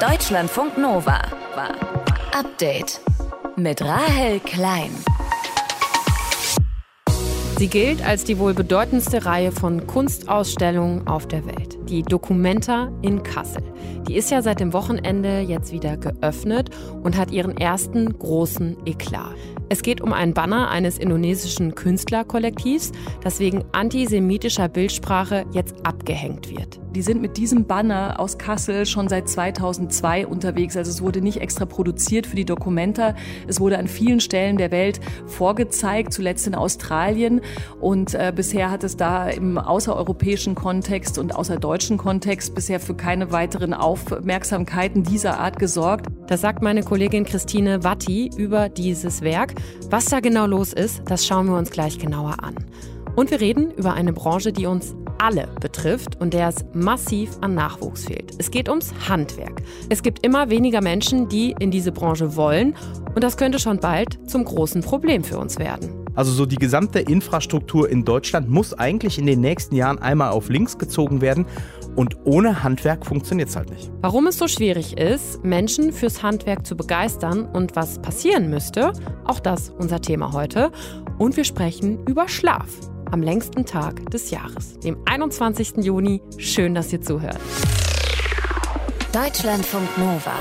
Deutschlandfunk Nova. Update mit Rahel Klein. Sie gilt als die wohl bedeutendste Reihe von Kunstausstellungen auf der Welt, die Documenta in Kassel. Die ist ja seit dem Wochenende jetzt wieder geöffnet und hat ihren ersten großen Eklat. Es geht um einen Banner eines indonesischen Künstlerkollektivs, das wegen antisemitischer Bildsprache jetzt abgehängt wird. Die sind mit diesem Banner aus Kassel schon seit 2002 unterwegs. Also es wurde nicht extra produziert für die Dokumenta. Es wurde an vielen Stellen der Welt vorgezeigt, zuletzt in Australien. Und äh, bisher hat es da im außereuropäischen Kontext und außerdeutschen Kontext bisher für keine weiteren Aufmerksamkeiten dieser Art gesorgt. Das sagt meine Kollegin Christine Watti über dieses Werk. Was da genau los ist, das schauen wir uns gleich genauer an. Und wir reden über eine Branche, die uns alle betrifft und der es massiv an Nachwuchs fehlt. Es geht ums Handwerk. Es gibt immer weniger Menschen, die in diese Branche wollen und das könnte schon bald zum großen Problem für uns werden. Also so die gesamte Infrastruktur in Deutschland muss eigentlich in den nächsten Jahren einmal auf links gezogen werden und ohne Handwerk funktioniert es halt nicht. Warum es so schwierig ist, Menschen fürs Handwerk zu begeistern und was passieren müsste, auch das unser Thema heute. Und wir sprechen über Schlaf am längsten Tag des Jahres, dem 21. Juni. Schön, dass ihr zuhört. Deutschlandfunk Nova.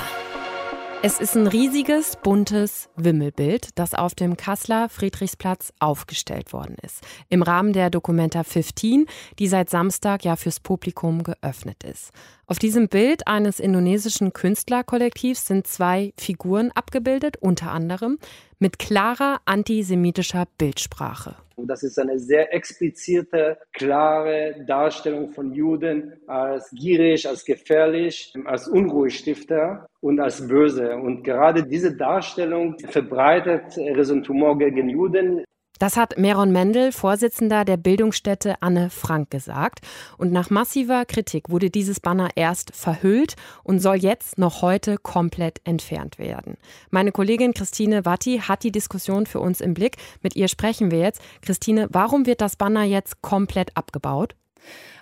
Es ist ein riesiges, buntes Wimmelbild, das auf dem Kasseler Friedrichsplatz aufgestellt worden ist. Im Rahmen der Documenta 15, die seit Samstag ja fürs Publikum geöffnet ist. Auf diesem Bild eines indonesischen Künstlerkollektivs sind zwei Figuren abgebildet, unter anderem mit klarer antisemitischer Bildsprache. Das ist eine sehr explizite, klare Darstellung von Juden als gierig, als gefährlich, als Unruhestifter und als böse. Und gerade diese Darstellung verbreitet Ressentiment gegen Juden. Das hat Meron Mendel, Vorsitzender der Bildungsstätte Anne Frank, gesagt. Und nach massiver Kritik wurde dieses Banner erst verhüllt und soll jetzt noch heute komplett entfernt werden. Meine Kollegin Christine Watti hat die Diskussion für uns im Blick. Mit ihr sprechen wir jetzt. Christine, warum wird das Banner jetzt komplett abgebaut?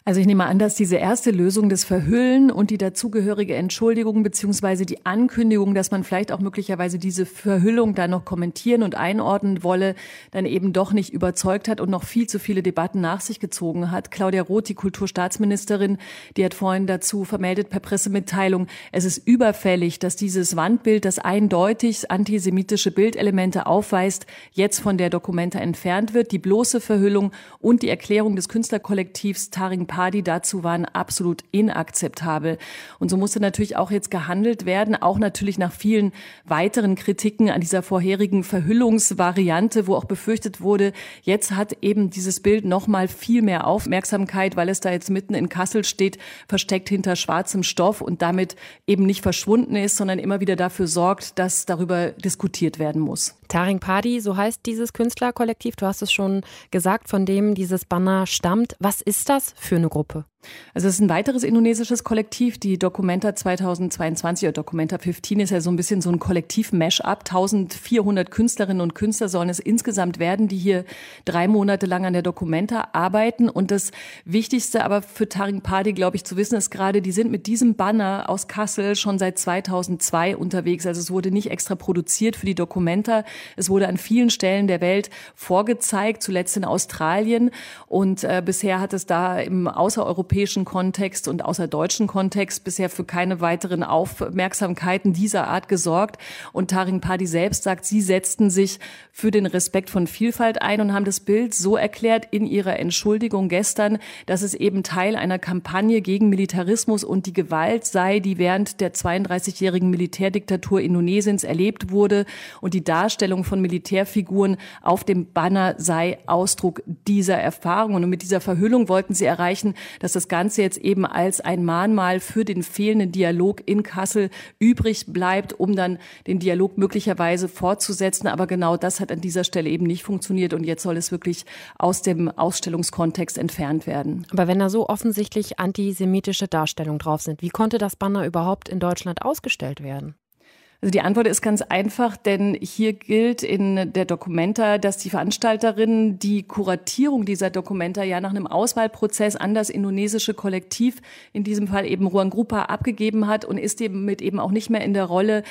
Also ich nehme an, dass diese erste Lösung des Verhüllen und die dazugehörige Entschuldigung beziehungsweise die Ankündigung, dass man vielleicht auch möglicherweise diese Verhüllung dann noch kommentieren und einordnen wolle, dann eben doch nicht überzeugt hat und noch viel zu viele Debatten nach sich gezogen hat. Claudia Roth, die Kulturstaatsministerin, die hat vorhin dazu vermeldet per Pressemitteilung, es ist überfällig, dass dieses Wandbild, das eindeutig antisemitische Bildelemente aufweist, jetzt von der Dokumenta entfernt wird. Die bloße Verhüllung und die Erklärung des Künstlerkollektivs Taring Party dazu waren absolut inakzeptabel. Und so musste natürlich auch jetzt gehandelt werden, auch natürlich nach vielen weiteren Kritiken an dieser vorherigen Verhüllungsvariante, wo auch befürchtet wurde, jetzt hat eben dieses Bild noch mal viel mehr Aufmerksamkeit, weil es da jetzt mitten in Kassel steht, versteckt hinter schwarzem Stoff und damit eben nicht verschwunden ist, sondern immer wieder dafür sorgt, dass darüber diskutiert werden muss. Taring Padi, so heißt dieses Künstlerkollektiv. Du hast es schon gesagt, von dem dieses Banner stammt. Was ist das für eine Gruppe? Also es ist ein weiteres indonesisches Kollektiv. Die Documenta 2022 oder Documenta 15 ist ja so ein bisschen so ein Kollektiv-Mash-up. 1400 Künstlerinnen und Künstler sollen es insgesamt werden, die hier drei Monate lang an der Documenta arbeiten. Und das Wichtigste aber für Taring Padi, glaube ich, zu wissen, ist gerade, die sind mit diesem Banner aus Kassel schon seit 2002 unterwegs. Also es wurde nicht extra produziert für die Documenta. Es wurde an vielen Stellen der Welt vorgezeigt, zuletzt in Australien. Und äh, bisher hat es da im außereuropäischen europäischen Kontext und außerdeutschen Kontext bisher für keine weiteren Aufmerksamkeiten dieser Art gesorgt. Und Taring Padi selbst sagt, sie setzten sich für den Respekt von Vielfalt ein und haben das Bild so erklärt in ihrer Entschuldigung gestern, dass es eben Teil einer Kampagne gegen Militarismus und die Gewalt sei, die während der 32-jährigen Militärdiktatur Indonesiens erlebt wurde. Und die Darstellung von Militärfiguren auf dem Banner sei Ausdruck dieser Erfahrung. Und mit dieser Verhüllung wollten sie erreichen, dass das das Ganze jetzt eben als ein Mahnmal für den fehlenden Dialog in Kassel übrig bleibt, um dann den Dialog möglicherweise fortzusetzen. Aber genau das hat an dieser Stelle eben nicht funktioniert und jetzt soll es wirklich aus dem Ausstellungskontext entfernt werden. Aber wenn da so offensichtlich antisemitische Darstellungen drauf sind, wie konnte das Banner überhaupt in Deutschland ausgestellt werden? Also die Antwort ist ganz einfach, denn hier gilt in der Documenta, dass die Veranstalterin die Kuratierung dieser Documenta ja nach einem Auswahlprozess an das indonesische Kollektiv, in diesem Fall eben Ruang Grupa, abgegeben hat und ist eben mit eben auch nicht mehr in der Rolle,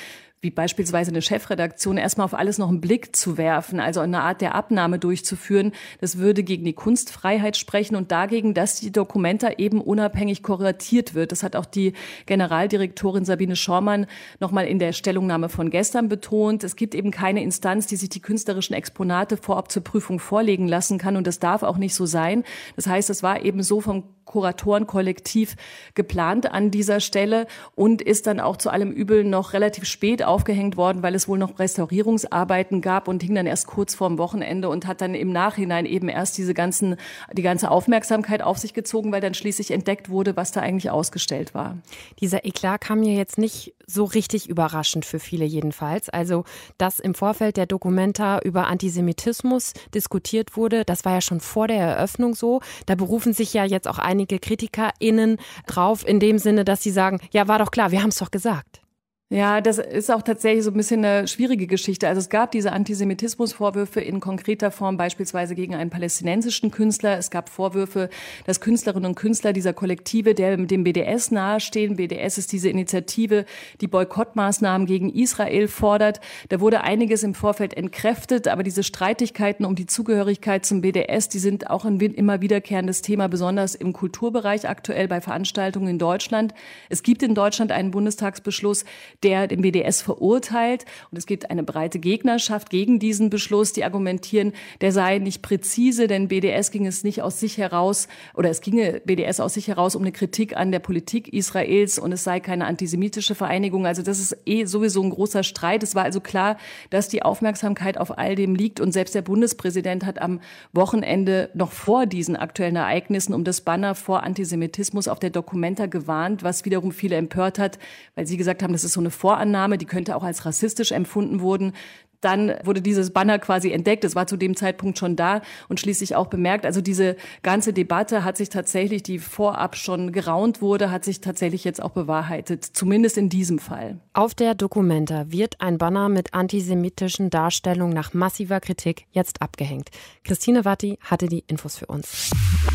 wie beispielsweise eine Chefredaktion, erstmal auf alles noch einen Blick zu werfen, also eine Art der Abnahme durchzuführen. Das würde gegen die Kunstfreiheit sprechen und dagegen, dass die Dokumenta eben unabhängig kuratiert wird. Das hat auch die Generaldirektorin Sabine Schormann nochmal in der Stellungnahme von gestern betont. Es gibt eben keine Instanz, die sich die künstlerischen Exponate vorab zur Prüfung vorlegen lassen kann und das darf auch nicht so sein. Das heißt, es war eben so vom Kuratorenkollektiv geplant an dieser Stelle und ist dann auch zu allem Übel noch relativ spät aufgehängt worden, weil es wohl noch Restaurierungsarbeiten gab und hing dann erst kurz vorm Wochenende und hat dann im Nachhinein eben erst diese ganzen, die ganze Aufmerksamkeit auf sich gezogen, weil dann schließlich entdeckt wurde, was da eigentlich ausgestellt war. Dieser Eklat kam mir jetzt nicht so richtig überraschend für viele jedenfalls. Also, dass im Vorfeld der Dokumenta über Antisemitismus diskutiert wurde, das war ja schon vor der Eröffnung so. Da berufen sich ja jetzt auch einige KritikerInnen drauf, in dem Sinne, dass sie sagen, ja, war doch klar, wir haben es doch gesagt. Ja, das ist auch tatsächlich so ein bisschen eine schwierige Geschichte. Also es gab diese Antisemitismusvorwürfe in konkreter Form beispielsweise gegen einen palästinensischen Künstler. Es gab Vorwürfe, dass Künstlerinnen und Künstler dieser Kollektive, der dem BDS nahestehen, BDS ist diese Initiative, die Boykottmaßnahmen gegen Israel fordert. Da wurde einiges im Vorfeld entkräftet, aber diese Streitigkeiten um die Zugehörigkeit zum BDS, die sind auch ein immer wiederkehrendes Thema, besonders im Kulturbereich aktuell bei Veranstaltungen in Deutschland. Es gibt in Deutschland einen Bundestagsbeschluss, der den BDS verurteilt. Und es gibt eine breite Gegnerschaft gegen diesen Beschluss, die argumentieren, der sei nicht präzise, denn BDS ging es nicht aus sich heraus oder es ginge BDS aus sich heraus um eine Kritik an der Politik Israels und es sei keine antisemitische Vereinigung. Also das ist eh sowieso ein großer Streit. Es war also klar, dass die Aufmerksamkeit auf all dem liegt und selbst der Bundespräsident hat am Wochenende noch vor diesen aktuellen Ereignissen um das Banner vor Antisemitismus auf der Documenta gewarnt, was wiederum viele empört hat, weil sie gesagt haben, das ist so eine Vorannahme, die könnte auch als rassistisch empfunden wurden. Dann wurde dieses Banner quasi entdeckt. Es war zu dem Zeitpunkt schon da und schließlich auch bemerkt. Also diese ganze Debatte hat sich tatsächlich, die vorab schon geraunt wurde, hat sich tatsächlich jetzt auch bewahrheitet. Zumindest in diesem Fall. Auf der Dokumenta wird ein Banner mit antisemitischen Darstellungen nach massiver Kritik jetzt abgehängt. Christine Watti hatte die Infos für uns.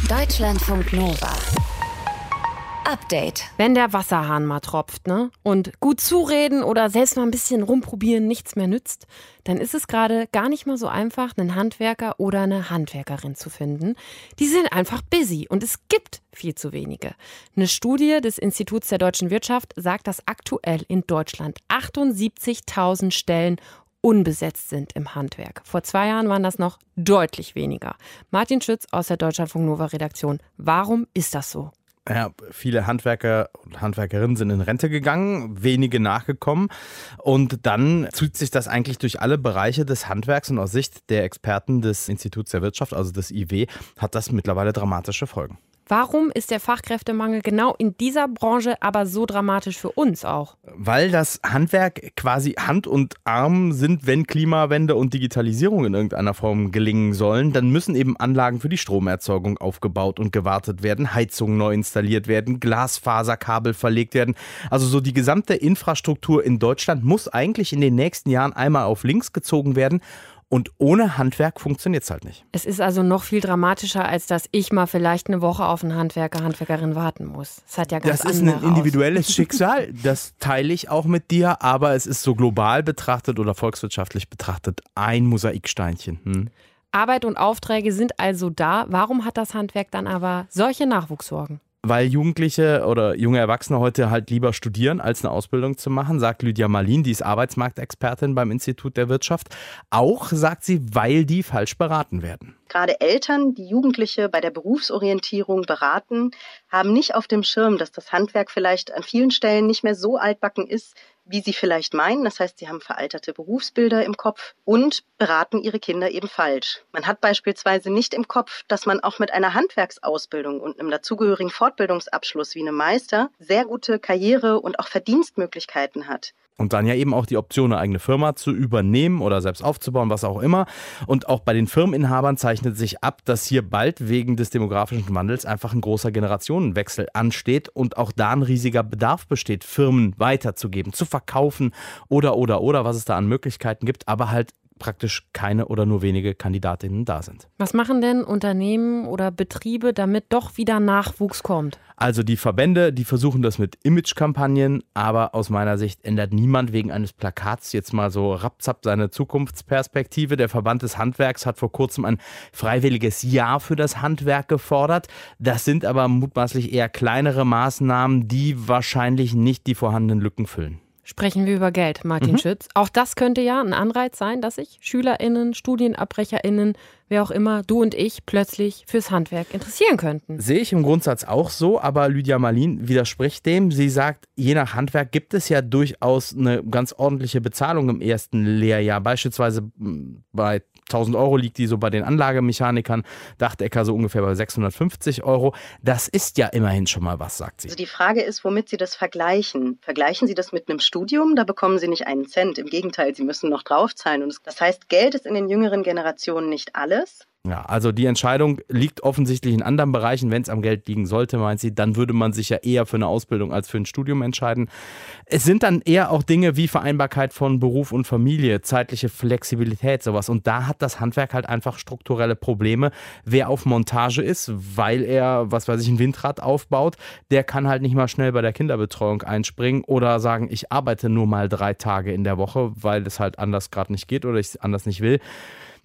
Deutschlandfunk Nova. Update. Wenn der Wasserhahn mal tropft, ne? Und gut zureden oder selbst mal ein bisschen rumprobieren nichts mehr nützt, dann ist es gerade gar nicht mal so einfach, einen Handwerker oder eine Handwerkerin zu finden. Die sind einfach busy und es gibt viel zu wenige. Eine Studie des Instituts der deutschen Wirtschaft sagt, dass aktuell in Deutschland 78.000 Stellen unbesetzt sind im Handwerk. Vor zwei Jahren waren das noch deutlich weniger. Martin Schütz aus der Deutschlandfunk Nova Redaktion. Warum ist das so? Ja, viele Handwerker und Handwerkerinnen sind in Rente gegangen, wenige nachgekommen. Und dann zieht sich das eigentlich durch alle Bereiche des Handwerks und aus Sicht der Experten des Instituts der Wirtschaft, also des IW, hat das mittlerweile dramatische Folgen. Warum ist der Fachkräftemangel genau in dieser Branche aber so dramatisch für uns auch? Weil das Handwerk quasi Hand und Arm sind, wenn Klimawende und Digitalisierung in irgendeiner Form gelingen sollen, dann müssen eben Anlagen für die Stromerzeugung aufgebaut und gewartet werden, Heizungen neu installiert werden, Glasfaserkabel verlegt werden. Also so die gesamte Infrastruktur in Deutschland muss eigentlich in den nächsten Jahren einmal auf links gezogen werden. Und ohne Handwerk funktioniert es halt nicht. Es ist also noch viel dramatischer, als dass ich mal vielleicht eine Woche auf einen Handwerker, Handwerkerin warten muss. Das hat ja ganz Das ist ein individuelles Schicksal, das teile ich auch mit dir, aber es ist so global betrachtet oder volkswirtschaftlich betrachtet ein Mosaiksteinchen. Hm? Arbeit und Aufträge sind also da. Warum hat das Handwerk dann aber solche Nachwuchssorgen? Weil Jugendliche oder junge Erwachsene heute halt lieber studieren, als eine Ausbildung zu machen, sagt Lydia Malin, die ist Arbeitsmarktexpertin beim Institut der Wirtschaft. Auch sagt sie, weil die falsch beraten werden. Gerade Eltern, die Jugendliche bei der Berufsorientierung beraten, haben nicht auf dem Schirm, dass das Handwerk vielleicht an vielen Stellen nicht mehr so altbacken ist, wie sie vielleicht meinen. Das heißt, sie haben veralterte Berufsbilder im Kopf und beraten ihre Kinder eben falsch. Man hat beispielsweise nicht im Kopf, dass man auch mit einer Handwerksausbildung und einem dazugehörigen Fortbildungsabschluss wie einem Meister sehr gute Karriere und auch Verdienstmöglichkeiten hat. Und dann ja eben auch die Option, eine eigene Firma zu übernehmen oder selbst aufzubauen, was auch immer. Und auch bei den Firmeninhabern zeichnet sich ab, dass hier bald wegen des demografischen Wandels einfach ein großer Generationenwechsel ansteht und auch da ein riesiger Bedarf besteht, Firmen weiterzugeben, zu verkaufen oder, oder, oder, was es da an Möglichkeiten gibt, aber halt praktisch keine oder nur wenige Kandidatinnen da sind. Was machen denn Unternehmen oder Betriebe, damit doch wieder Nachwuchs kommt? Also die Verbände, die versuchen das mit Imagekampagnen, aber aus meiner Sicht ändert niemand wegen eines Plakats jetzt mal so rapzapp seine Zukunftsperspektive. Der Verband des Handwerks hat vor kurzem ein freiwilliges Jahr für das Handwerk gefordert. Das sind aber mutmaßlich eher kleinere Maßnahmen, die wahrscheinlich nicht die vorhandenen Lücken füllen. Sprechen wir über Geld, Martin mhm. Schütz. Auch das könnte ja ein Anreiz sein, dass sich SchülerInnen, StudienabbrecherInnen, wer auch immer, du und ich plötzlich fürs Handwerk interessieren könnten. Sehe ich im Grundsatz auch so, aber Lydia Marlin widerspricht dem. Sie sagt, je nach Handwerk gibt es ja durchaus eine ganz ordentliche Bezahlung im ersten Lehrjahr. Beispielsweise hm, bei 1000 Euro liegt die so bei den Anlagemechanikern, Dachtecker so ungefähr bei 650 Euro. Das ist ja immerhin schon mal was, sagt sie. Also die Frage ist, womit Sie das vergleichen. Vergleichen Sie das mit einem Studium? Da bekommen Sie nicht einen Cent. Im Gegenteil, Sie müssen noch draufzahlen. Und das heißt, Geld ist in den jüngeren Generationen nicht alles. Ja, also die Entscheidung liegt offensichtlich in anderen Bereichen. Wenn es am Geld liegen sollte, meint sie, dann würde man sich ja eher für eine Ausbildung als für ein Studium entscheiden. Es sind dann eher auch Dinge wie Vereinbarkeit von Beruf und Familie, zeitliche Flexibilität, sowas. Und da hat das Handwerk halt einfach strukturelle Probleme. Wer auf Montage ist, weil er, was weiß ich, ein Windrad aufbaut, der kann halt nicht mal schnell bei der Kinderbetreuung einspringen oder sagen, ich arbeite nur mal drei Tage in der Woche, weil es halt anders gerade nicht geht oder ich es anders nicht will.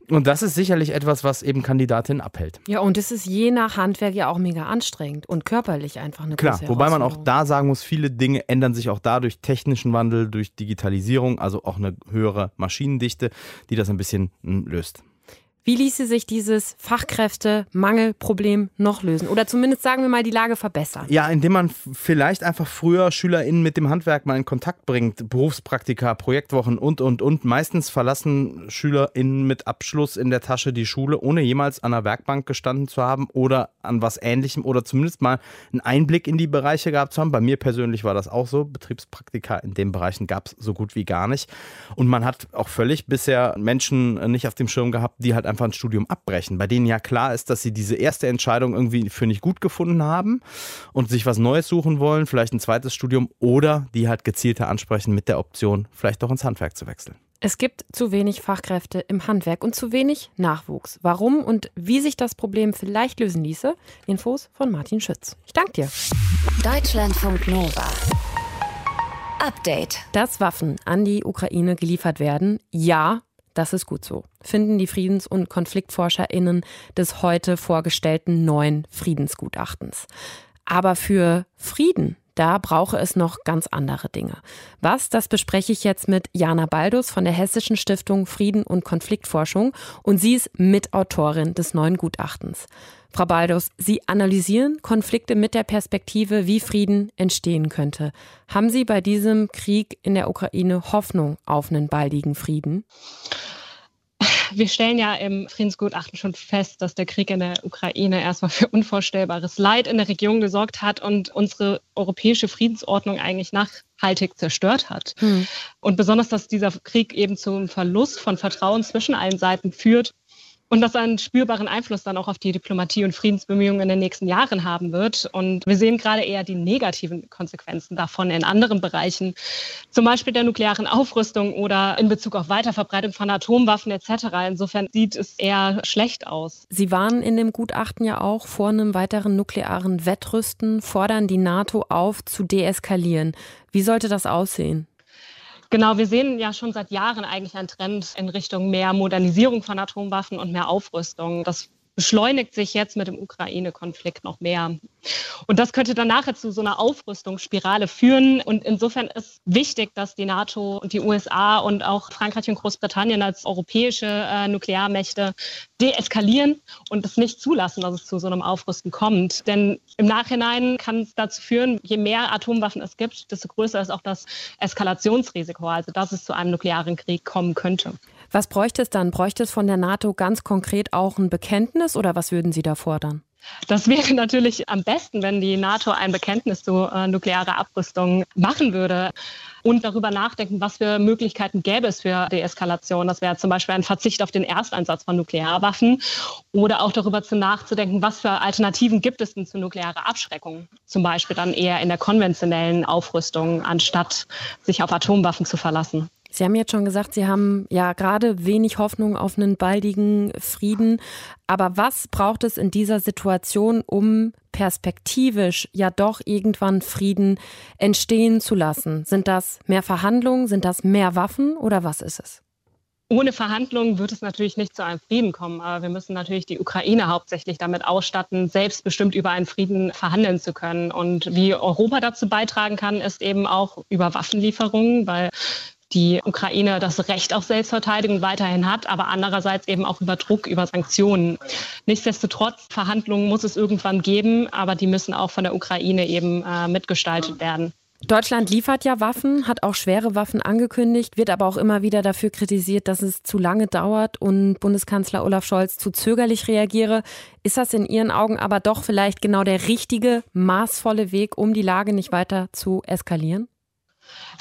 Und das ist sicherlich etwas, was eben Kandidatinnen abhält. Ja, und es ist je nach Handwerk ja auch mega anstrengend und körperlich einfach eine Klar, wobei man auch da sagen muss, viele Dinge ändern sich auch da durch technischen Wandel, durch Digitalisierung, also auch eine höhere Maschinendichte, die das ein bisschen hm, löst. Wie ließe sich dieses Fachkräftemangelproblem noch lösen? Oder zumindest sagen wir mal die Lage verbessern? Ja, indem man vielleicht einfach früher SchülerInnen mit dem Handwerk mal in Kontakt bringt. Berufspraktika, Projektwochen und, und, und. Meistens verlassen SchülerInnen mit Abschluss in der Tasche die Schule, ohne jemals an der Werkbank gestanden zu haben oder an was Ähnlichem oder zumindest mal einen Einblick in die Bereiche gehabt zu haben. Bei mir persönlich war das auch so. Betriebspraktika in den Bereichen gab es so gut wie gar nicht. Und man hat auch völlig bisher Menschen nicht auf dem Schirm gehabt, die halt einfach einfach ein Studium abbrechen, bei denen ja klar ist, dass sie diese erste Entscheidung irgendwie für nicht gut gefunden haben und sich was Neues suchen wollen, vielleicht ein zweites Studium oder die halt gezielter ansprechen mit der Option, vielleicht doch ins Handwerk zu wechseln. Es gibt zu wenig Fachkräfte im Handwerk und zu wenig Nachwuchs. Warum und wie sich das Problem vielleicht lösen ließe? Infos von Martin Schütz. Ich danke dir. Deutschlandfunk Nova. Update. Dass Waffen an die Ukraine geliefert werden, ja, das ist gut so, finden die Friedens- und KonfliktforscherInnen des heute vorgestellten neuen Friedensgutachtens. Aber für Frieden, da brauche es noch ganz andere Dinge. Was, das bespreche ich jetzt mit Jana Baldus von der Hessischen Stiftung Frieden und Konfliktforschung und sie ist Mitautorin des neuen Gutachtens. Frau Baldus, Sie analysieren Konflikte mit der Perspektive, wie Frieden entstehen könnte. Haben Sie bei diesem Krieg in der Ukraine Hoffnung auf einen baldigen Frieden? Wir stellen ja im Friedensgutachten schon fest, dass der Krieg in der Ukraine erstmal für unvorstellbares Leid in der Region gesorgt hat und unsere europäische Friedensordnung eigentlich nachhaltig zerstört hat. Hm. Und besonders, dass dieser Krieg eben zum Verlust von Vertrauen zwischen allen Seiten führt und das einen spürbaren Einfluss dann auch auf die Diplomatie und Friedensbemühungen in den nächsten Jahren haben wird. Und wir sehen gerade eher die negativen Konsequenzen davon in anderen Bereichen, zum Beispiel der nuklearen Aufrüstung oder in Bezug auf Weiterverbreitung von Atomwaffen etc. Insofern sieht es eher schlecht aus. Sie warnen in dem Gutachten ja auch vor einem weiteren nuklearen Wettrüsten, fordern die NATO auf, zu deeskalieren. Wie sollte das aussehen? Genau, wir sehen ja schon seit Jahren eigentlich einen Trend in Richtung mehr Modernisierung von Atomwaffen und mehr Aufrüstung. Das beschleunigt sich jetzt mit dem Ukraine-Konflikt noch mehr. Und das könnte dann nachher zu so einer Aufrüstungsspirale führen. Und insofern ist wichtig, dass die NATO und die USA und auch Frankreich und Großbritannien als europäische äh, Nuklearmächte deeskalieren und es nicht zulassen, dass es zu so einem Aufrüsten kommt. Denn im Nachhinein kann es dazu führen, je mehr Atomwaffen es gibt, desto größer ist auch das Eskalationsrisiko, also dass es zu einem nuklearen Krieg kommen könnte. Was bräuchte es dann? Bräuchte es von der NATO ganz konkret auch ein Bekenntnis oder was würden Sie da fordern? Das wäre natürlich am besten, wenn die NATO ein Bekenntnis zu äh, nuklearer Abrüstung machen würde und darüber nachdenken, was für Möglichkeiten gäbe es für Deeskalation. Das wäre zum Beispiel ein Verzicht auf den Ersteinsatz von Nuklearwaffen oder auch darüber zu nachzudenken, was für Alternativen gibt es denn zu nuklearer Abschreckung. Zum Beispiel dann eher in der konventionellen Aufrüstung, anstatt sich auf Atomwaffen zu verlassen. Sie haben jetzt schon gesagt, Sie haben ja gerade wenig Hoffnung auf einen baldigen Frieden. Aber was braucht es in dieser Situation, um perspektivisch ja doch irgendwann Frieden entstehen zu lassen? Sind das mehr Verhandlungen? Sind das mehr Waffen oder was ist es? Ohne Verhandlungen wird es natürlich nicht zu einem Frieden kommen. Aber wir müssen natürlich die Ukraine hauptsächlich damit ausstatten, selbstbestimmt über einen Frieden verhandeln zu können. Und wie Europa dazu beitragen kann, ist eben auch über Waffenlieferungen, weil die Ukraine das Recht auf Selbstverteidigung weiterhin hat, aber andererseits eben auch über Druck, über Sanktionen. Nichtsdestotrotz, Verhandlungen muss es irgendwann geben, aber die müssen auch von der Ukraine eben äh, mitgestaltet werden. Deutschland liefert ja Waffen, hat auch schwere Waffen angekündigt, wird aber auch immer wieder dafür kritisiert, dass es zu lange dauert und Bundeskanzler Olaf Scholz zu zögerlich reagiere. Ist das in Ihren Augen aber doch vielleicht genau der richtige, maßvolle Weg, um die Lage nicht weiter zu eskalieren?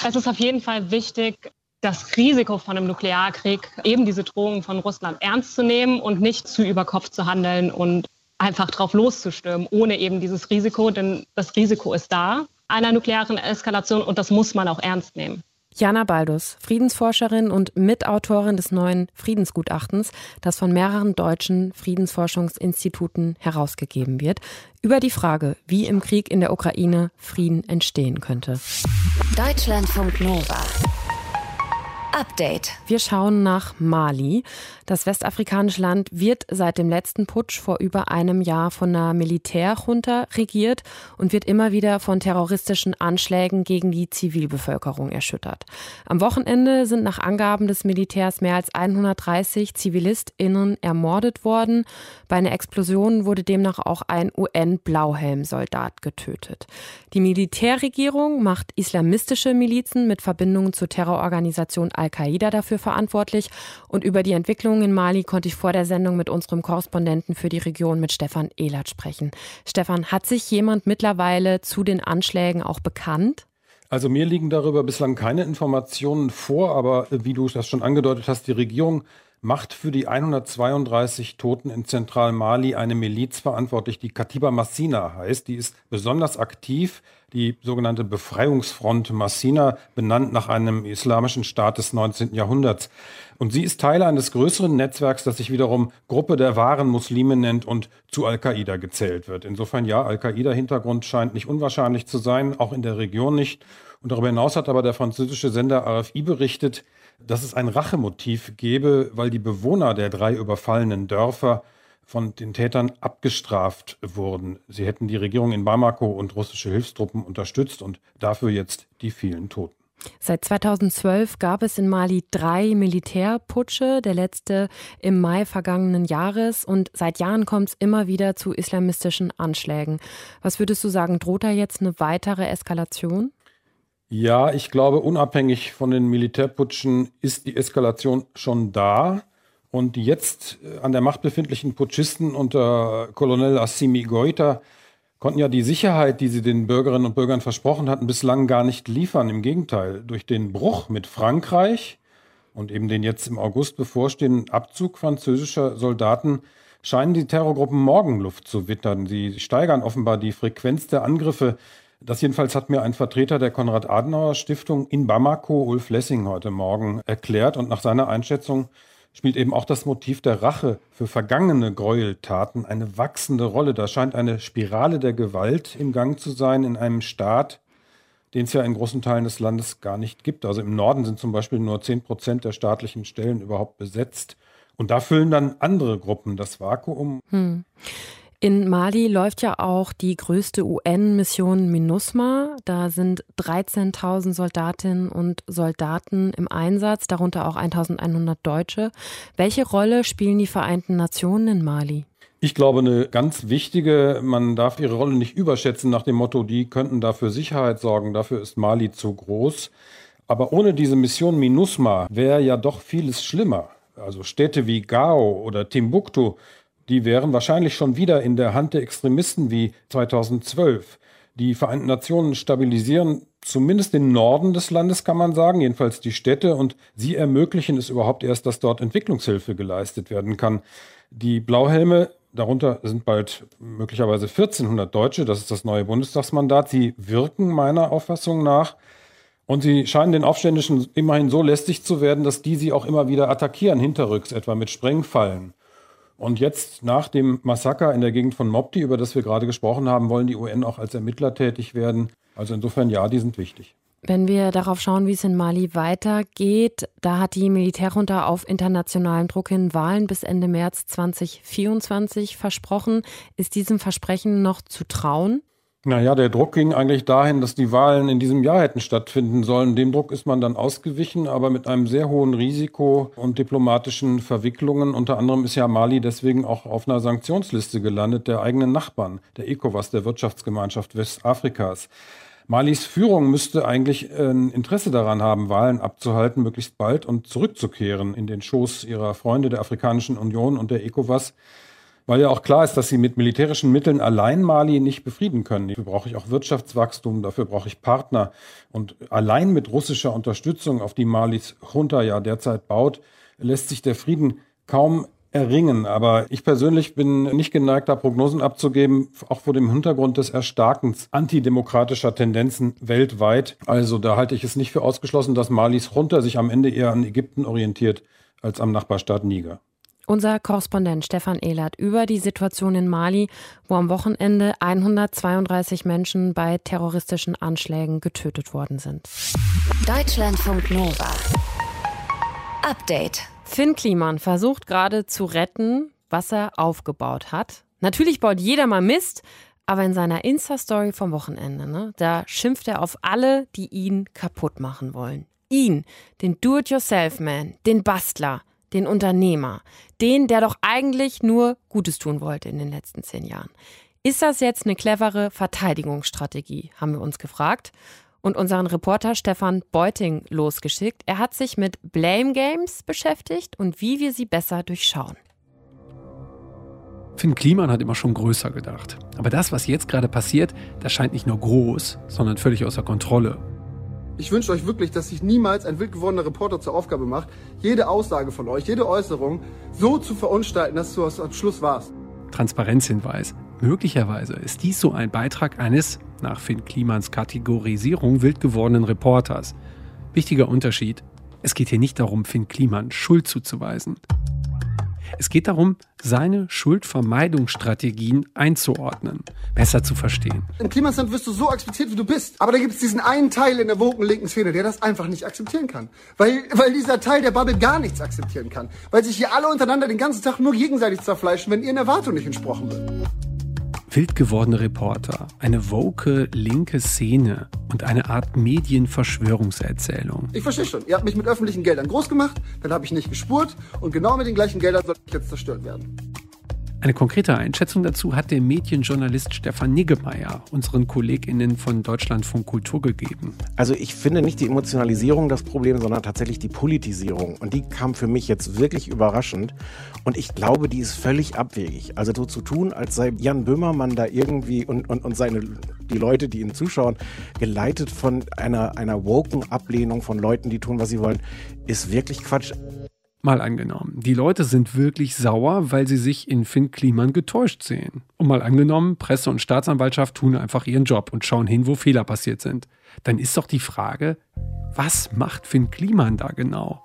Es ist auf jeden Fall wichtig, das Risiko von einem Nuklearkrieg, eben diese Drohungen von Russland ernst zu nehmen und nicht zu über Kopf zu handeln und einfach drauf loszustürmen, ohne eben dieses Risiko, denn das Risiko ist da einer nuklearen Eskalation und das muss man auch ernst nehmen. Jana Baldus, Friedensforscherin und Mitautorin des neuen Friedensgutachtens, das von mehreren deutschen Friedensforschungsinstituten herausgegeben wird, über die Frage, wie im Krieg in der Ukraine Frieden entstehen könnte. Deutschlandfunk Nova. Update. Wir schauen nach Mali. Das westafrikanische Land wird seit dem letzten Putsch vor über einem Jahr von einer Militärjunta regiert und wird immer wieder von terroristischen Anschlägen gegen die Zivilbevölkerung erschüttert. Am Wochenende sind nach Angaben des Militärs mehr als 130 ZivilistInnen ermordet worden. Bei einer Explosion wurde demnach auch ein UN-Blauhelm-Soldat getötet. Die Militärregierung macht islamistische Milizen mit Verbindungen zur Terrororganisation Al Al-Qaida dafür verantwortlich. Und über die Entwicklung in Mali konnte ich vor der Sendung mit unserem Korrespondenten für die Region, mit Stefan Ehlert, sprechen. Stefan, hat sich jemand mittlerweile zu den Anschlägen auch bekannt? Also mir liegen darüber bislang keine Informationen vor, aber wie du das schon angedeutet hast, die Regierung macht für die 132 Toten in Zentralmali eine Miliz verantwortlich, die Katiba Massina heißt. Die ist besonders aktiv, die sogenannte Befreiungsfront Massina, benannt nach einem islamischen Staat des 19. Jahrhunderts. Und sie ist Teil eines größeren Netzwerks, das sich wiederum Gruppe der wahren Muslime nennt und zu Al-Qaida gezählt wird. Insofern ja, Al-Qaida-Hintergrund scheint nicht unwahrscheinlich zu sein, auch in der Region nicht. Und darüber hinaus hat aber der französische Sender RFI berichtet, dass es ein Rachemotiv gebe, weil die Bewohner der drei überfallenen Dörfer von den Tätern abgestraft wurden. Sie hätten die Regierung in Bamako und russische Hilfstruppen unterstützt und dafür jetzt die vielen Toten. Seit 2012 gab es in Mali drei Militärputsche, der letzte im Mai vergangenen Jahres. Und seit Jahren kommt es immer wieder zu islamistischen Anschlägen. Was würdest du sagen, droht da jetzt eine weitere Eskalation? Ja, ich glaube, unabhängig von den Militärputschen ist die Eskalation schon da. Und die jetzt äh, an der Macht befindlichen Putschisten unter Colonel Assimi Goita konnten ja die Sicherheit, die sie den Bürgerinnen und Bürgern versprochen hatten, bislang gar nicht liefern. Im Gegenteil, durch den Bruch mit Frankreich und eben den jetzt im August bevorstehenden Abzug französischer Soldaten scheinen die Terrorgruppen Morgenluft zu wittern. Sie steigern offenbar die Frequenz der Angriffe das jedenfalls hat mir ein Vertreter der Konrad-Adenauer-Stiftung in Bamako, Ulf Lessing, heute Morgen erklärt. Und nach seiner Einschätzung spielt eben auch das Motiv der Rache für vergangene Gräueltaten eine wachsende Rolle. Da scheint eine Spirale der Gewalt im Gang zu sein in einem Staat, den es ja in großen Teilen des Landes gar nicht gibt. Also im Norden sind zum Beispiel nur 10 Prozent der staatlichen Stellen überhaupt besetzt. Und da füllen dann andere Gruppen das Vakuum. Hm. In Mali läuft ja auch die größte UN-Mission MINUSMA. Da sind 13.000 Soldatinnen und Soldaten im Einsatz, darunter auch 1.100 Deutsche. Welche Rolle spielen die Vereinten Nationen in Mali? Ich glaube, eine ganz wichtige, man darf ihre Rolle nicht überschätzen nach dem Motto, die könnten dafür Sicherheit sorgen, dafür ist Mali zu groß. Aber ohne diese Mission MINUSMA wäre ja doch vieles schlimmer. Also Städte wie Gao oder Timbuktu die wären wahrscheinlich schon wieder in der Hand der Extremisten wie 2012. Die Vereinten Nationen stabilisieren zumindest den Norden des Landes, kann man sagen, jedenfalls die Städte, und sie ermöglichen es überhaupt erst, dass dort Entwicklungshilfe geleistet werden kann. Die Blauhelme, darunter sind bald möglicherweise 1400 Deutsche, das ist das neue Bundestagsmandat, sie wirken meiner Auffassung nach. Und sie scheinen den Aufständischen immerhin so lästig zu werden, dass die sie auch immer wieder attackieren, hinterrücks, etwa mit Sprengfallen. Und jetzt nach dem Massaker in der Gegend von Mopti, über das wir gerade gesprochen haben, wollen die UN auch als Ermittler tätig werden. Also insofern ja, die sind wichtig. Wenn wir darauf schauen, wie es in Mali weitergeht, da hat die Militärjunta auf internationalen Druck hin Wahlen bis Ende März 2024 versprochen. Ist diesem Versprechen noch zu trauen? Naja, der Druck ging eigentlich dahin, dass die Wahlen in diesem Jahr hätten stattfinden sollen. Dem Druck ist man dann ausgewichen, aber mit einem sehr hohen Risiko und diplomatischen Verwicklungen. Unter anderem ist ja Mali deswegen auch auf einer Sanktionsliste gelandet der eigenen Nachbarn, der ECOWAS, der Wirtschaftsgemeinschaft Westafrikas. Malis Führung müsste eigentlich ein Interesse daran haben, Wahlen abzuhalten, möglichst bald und zurückzukehren in den Schoß ihrer Freunde der Afrikanischen Union und der ECOWAS weil ja auch klar ist, dass sie mit militärischen Mitteln allein Mali nicht befrieden können. Dafür brauche ich auch Wirtschaftswachstum, dafür brauche ich Partner. Und allein mit russischer Unterstützung, auf die Malis Junta ja derzeit baut, lässt sich der Frieden kaum erringen. Aber ich persönlich bin nicht geneigt, da Prognosen abzugeben, auch vor dem Hintergrund des Erstarkens antidemokratischer Tendenzen weltweit. Also da halte ich es nicht für ausgeschlossen, dass Malis Junta sich am Ende eher an Ägypten orientiert als am Nachbarstaat Niger. Unser Korrespondent Stefan Ehlert über die Situation in Mali, wo am Wochenende 132 Menschen bei terroristischen Anschlägen getötet worden sind. Deutschlandfunk Nova. Update. Finn Kliman versucht gerade zu retten, was er aufgebaut hat. Natürlich baut jeder mal Mist, aber in seiner Insta-Story vom Wochenende, ne, da schimpft er auf alle, die ihn kaputt machen wollen. Ihn, den Do-it-yourself-Man, den Bastler – den Unternehmer, den, der doch eigentlich nur Gutes tun wollte in den letzten zehn Jahren. Ist das jetzt eine clevere Verteidigungsstrategie, haben wir uns gefragt und unseren Reporter Stefan Beuting losgeschickt. Er hat sich mit Blame Games beschäftigt und wie wir sie besser durchschauen. Finn Kliman hat immer schon größer gedacht. Aber das, was jetzt gerade passiert, das scheint nicht nur groß, sondern völlig außer Kontrolle. Ich wünsche euch wirklich, dass sich niemals ein wild gewordener Reporter zur Aufgabe macht, jede Aussage von euch, jede Äußerung so zu verunstalten, dass du am Schluss warst. Transparenzhinweis. Möglicherweise ist dies so ein Beitrag eines, nach Finn Klimans Kategorisierung, wild gewordenen Reporters. Wichtiger Unterschied. Es geht hier nicht darum, Finn Kliman Schuld zuzuweisen. Es geht darum, seine Schuldvermeidungsstrategien einzuordnen, besser zu verstehen. Im Klimasland wirst du so akzeptiert, wie du bist. Aber da gibt es diesen einen Teil in der woken linken Szene, der das einfach nicht akzeptieren kann. Weil, weil dieser Teil der Bubble gar nichts akzeptieren kann. Weil sich hier alle untereinander den ganzen Tag nur gegenseitig zerfleischen, wenn ihren Erwartungen nicht entsprochen wird wild gewordene Reporter, eine woke linke Szene und eine Art Medienverschwörungserzählung. Ich verstehe schon. Ihr habt mich mit öffentlichen Geldern groß gemacht, dann habe ich nicht gespurt und genau mit den gleichen Geldern soll ich jetzt zerstört werden. Eine konkrete Einschätzung dazu hat der Medienjournalist Stefan Niggemeier unseren KollegInnen von Deutschlandfunk Kultur gegeben. Also ich finde nicht die Emotionalisierung das Problem, sondern tatsächlich die Politisierung. Und die kam für mich jetzt wirklich überraschend. Und ich glaube, die ist völlig abwegig. Also so zu tun, als sei Jan Böhmermann da irgendwie und, und, und seine, die Leute, die ihn zuschauen, geleitet von einer, einer woken Ablehnung von Leuten, die tun, was sie wollen, ist wirklich Quatsch. Mal angenommen, die Leute sind wirklich sauer, weil sie sich in Finn Kliman getäuscht sehen. Und mal angenommen, Presse und Staatsanwaltschaft tun einfach ihren Job und schauen hin, wo Fehler passiert sind. Dann ist doch die Frage, was macht Finn Kliman da genau?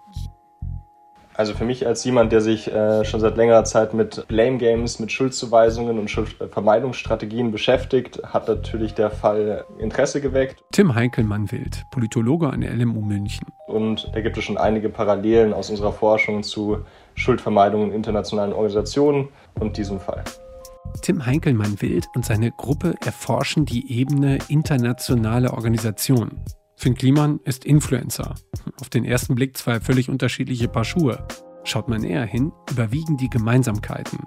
Also für mich als jemand, der sich äh, schon seit längerer Zeit mit Blame Games, mit Schuldzuweisungen und Schuldvermeidungsstrategien beschäftigt, hat natürlich der Fall Interesse geweckt. Tim Heinkelmann-Wild, Politologe an der LMU München. Und da gibt es schon einige Parallelen aus unserer Forschung zu Schuldvermeidung in internationalen Organisationen und diesem Fall. Tim Heinkelmann-Wild und seine Gruppe erforschen die Ebene internationale Organisationen. Finn Kliman ist Influencer. Auf den ersten Blick zwei völlig unterschiedliche Paar Schuhe. Schaut man näher hin, überwiegen die Gemeinsamkeiten.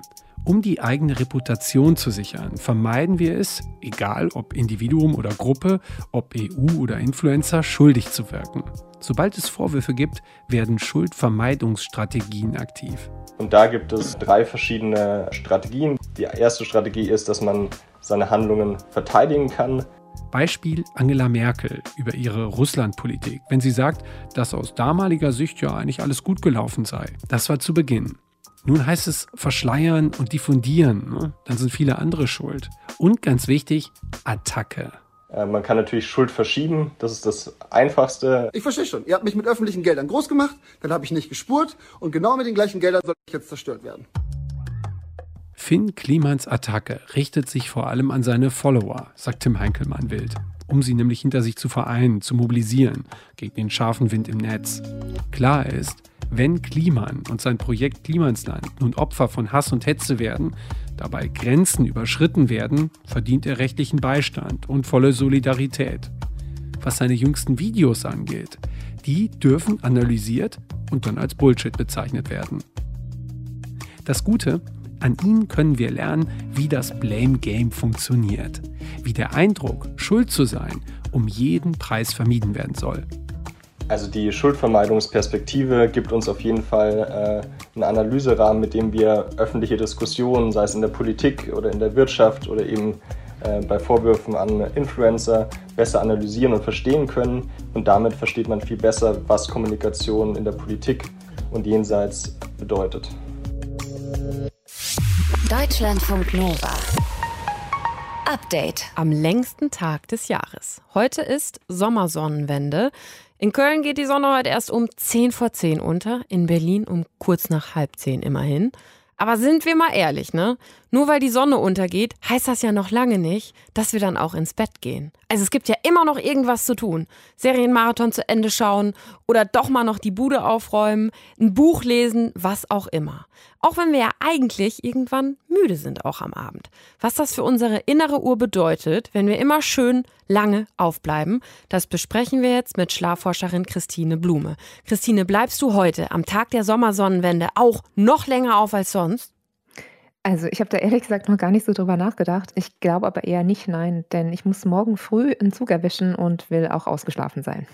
Um die eigene Reputation zu sichern, vermeiden wir es, egal ob Individuum oder Gruppe, ob EU oder Influencer, schuldig zu wirken. Sobald es Vorwürfe gibt, werden Schuldvermeidungsstrategien aktiv. Und da gibt es drei verschiedene Strategien. Die erste Strategie ist, dass man seine Handlungen verteidigen kann. Beispiel Angela Merkel über ihre Russlandpolitik, wenn sie sagt, dass aus damaliger Sicht ja eigentlich alles gut gelaufen sei. Das war zu Beginn. Nun heißt es verschleiern und diffundieren. Ne? Dann sind viele andere schuld. Und ganz wichtig, Attacke. Äh, man kann natürlich Schuld verschieben, das ist das Einfachste. Ich verstehe schon, ihr habt mich mit öffentlichen Geldern groß gemacht, dann habe ich nicht gespurt und genau mit den gleichen Geldern soll ich jetzt zerstört werden. Finn Klimans Attacke richtet sich vor allem an seine Follower, sagt Tim Heinkelmann wild, um sie nämlich hinter sich zu vereinen, zu mobilisieren gegen den scharfen Wind im Netz. Klar ist, wenn Kliman und sein Projekt Klimansland nun Opfer von Hass und Hetze werden, dabei Grenzen überschritten werden, verdient er rechtlichen Beistand und volle Solidarität. Was seine jüngsten Videos angeht, die dürfen analysiert und dann als Bullshit bezeichnet werden. Das Gute, an ihnen können wir lernen, wie das Blame Game funktioniert, wie der Eindruck, schuld zu sein, um jeden Preis vermieden werden soll. Also die Schuldvermeidungsperspektive gibt uns auf jeden Fall äh, einen Analyserahmen, mit dem wir öffentliche Diskussionen, sei es in der Politik oder in der Wirtschaft oder eben äh, bei Vorwürfen an Influencer, besser analysieren und verstehen können. Und damit versteht man viel besser, was Kommunikation in der Politik und jenseits bedeutet. Deutschlandfunk Nova. Update. Am längsten Tag des Jahres. Heute ist Sommersonnenwende. In Köln geht die Sonne heute erst um 10 vor 10 unter, in Berlin um kurz nach halb 10 immerhin. Aber sind wir mal ehrlich, ne? Nur weil die Sonne untergeht, heißt das ja noch lange nicht, dass wir dann auch ins Bett gehen. Also es gibt ja immer noch irgendwas zu tun. Serienmarathon zu Ende schauen oder doch mal noch die Bude aufräumen, ein Buch lesen, was auch immer. Auch wenn wir ja eigentlich irgendwann müde sind, auch am Abend. Was das für unsere innere Uhr bedeutet, wenn wir immer schön lange aufbleiben, das besprechen wir jetzt mit Schlafforscherin Christine Blume. Christine, bleibst du heute am Tag der Sommersonnenwende auch noch länger auf als sonst? Also, ich habe da ehrlich gesagt noch gar nicht so drüber nachgedacht. Ich glaube aber eher nicht, nein, denn ich muss morgen früh einen Zug erwischen und will auch ausgeschlafen sein.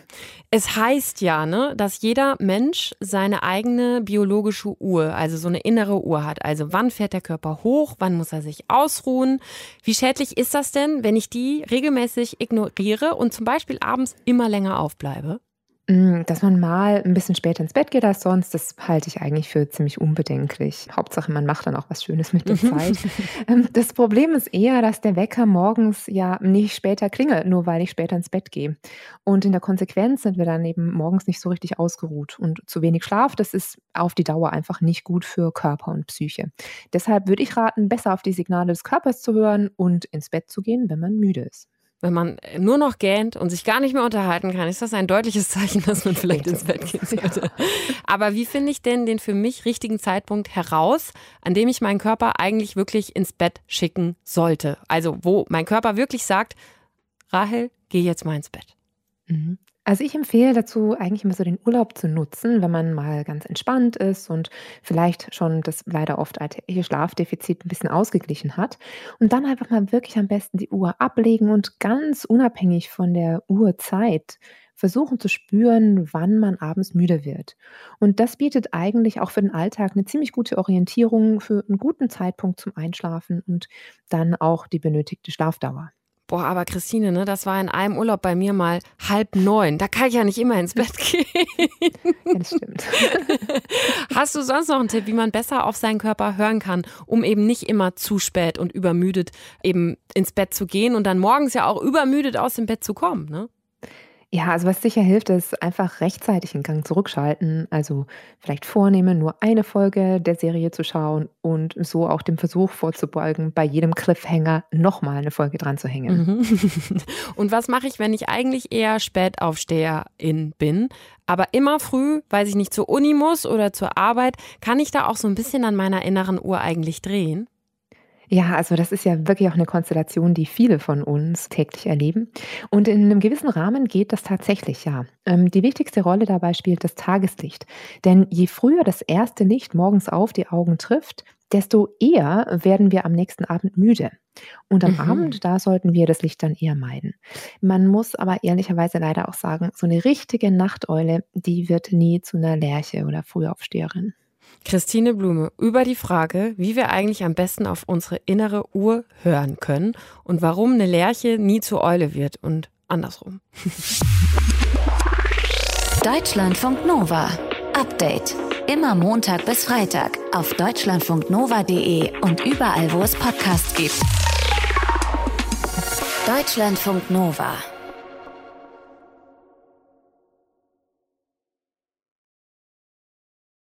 Es heißt ja, ne, dass jeder Mensch seine eigene biologische Uhr, also so eine innere Uhr hat. Also wann fährt der Körper hoch, wann muss er sich ausruhen? Wie schädlich ist das denn, wenn ich die regelmäßig ignoriere und zum Beispiel abends immer länger aufbleibe? Mm, dass man mal ein bisschen später ins Bett geht als sonst, das halte ich eigentlich für ziemlich unbedenklich. Hauptsache, man macht dann auch was Schönes mit der mhm. Zeit. Ähm, das Problem ist eher, dass der Wecker morgens ja nicht später klingelt, nur weil ich später ins Bett gehe. Und in der Konsequenz sind wir dann eben morgens nicht so richtig ausgeruht. Und zu wenig Schlaf, das ist auf die Dauer einfach nicht gut für Körper und Psyche. Deshalb würde ich raten, besser auf die Signale des Körpers zu hören und ins Bett zu gehen, wenn man müde ist wenn man nur noch gähnt und sich gar nicht mehr unterhalten kann, ist das ein deutliches Zeichen, dass man vielleicht ins Bett gehen sollte. Aber wie finde ich denn den für mich richtigen Zeitpunkt heraus, an dem ich meinen Körper eigentlich wirklich ins Bett schicken sollte? Also wo mein Körper wirklich sagt, Rahel, geh jetzt mal ins Bett. Mhm. Also ich empfehle dazu, eigentlich immer so den Urlaub zu nutzen, wenn man mal ganz entspannt ist und vielleicht schon das leider oft alltägliche Schlafdefizit ein bisschen ausgeglichen hat. Und dann einfach mal wirklich am besten die Uhr ablegen und ganz unabhängig von der Uhrzeit versuchen zu spüren, wann man abends müde wird. Und das bietet eigentlich auch für den Alltag eine ziemlich gute Orientierung für einen guten Zeitpunkt zum Einschlafen und dann auch die benötigte Schlafdauer. Boah, aber Christine, ne, das war in einem Urlaub bei mir mal halb neun. Da kann ich ja nicht immer ins Bett gehen. Das stimmt. Hast du sonst noch einen Tipp, wie man besser auf seinen Körper hören kann, um eben nicht immer zu spät und übermüdet eben ins Bett zu gehen und dann morgens ja auch übermüdet aus dem Bett zu kommen, ne? Ja, also was sicher hilft, ist einfach rechtzeitig einen Gang zurückschalten. Also vielleicht vornehmen, nur eine Folge der Serie zu schauen und so auch dem Versuch vorzubeugen, bei jedem Cliffhanger nochmal eine Folge dran zu hängen. Mhm. Und was mache ich, wenn ich eigentlich eher Spätaufsteherin bin, aber immer früh, weil ich nicht zur Uni muss oder zur Arbeit, kann ich da auch so ein bisschen an meiner inneren Uhr eigentlich drehen? Ja, also das ist ja wirklich auch eine Konstellation, die viele von uns täglich erleben. Und in einem gewissen Rahmen geht das tatsächlich, ja. Ähm, die wichtigste Rolle dabei spielt das Tageslicht. Denn je früher das erste Licht morgens auf die Augen trifft, desto eher werden wir am nächsten Abend müde. Und am Mhm. Abend, da sollten wir das Licht dann eher meiden. Man muss aber ehrlicherweise leider auch sagen, so eine richtige Nachteule, die wird nie zu einer Lerche oder Frühaufsteherin. Christine Blume über die Frage, wie wir eigentlich am besten auf unsere innere Uhr hören können und warum eine Lerche nie zur Eule wird und andersrum. Deutschlandfunk Nova. Update. Immer Montag bis Freitag auf deutschlandfunknova.de und überall, wo es Podcasts gibt. Deutschlandfunk Nova.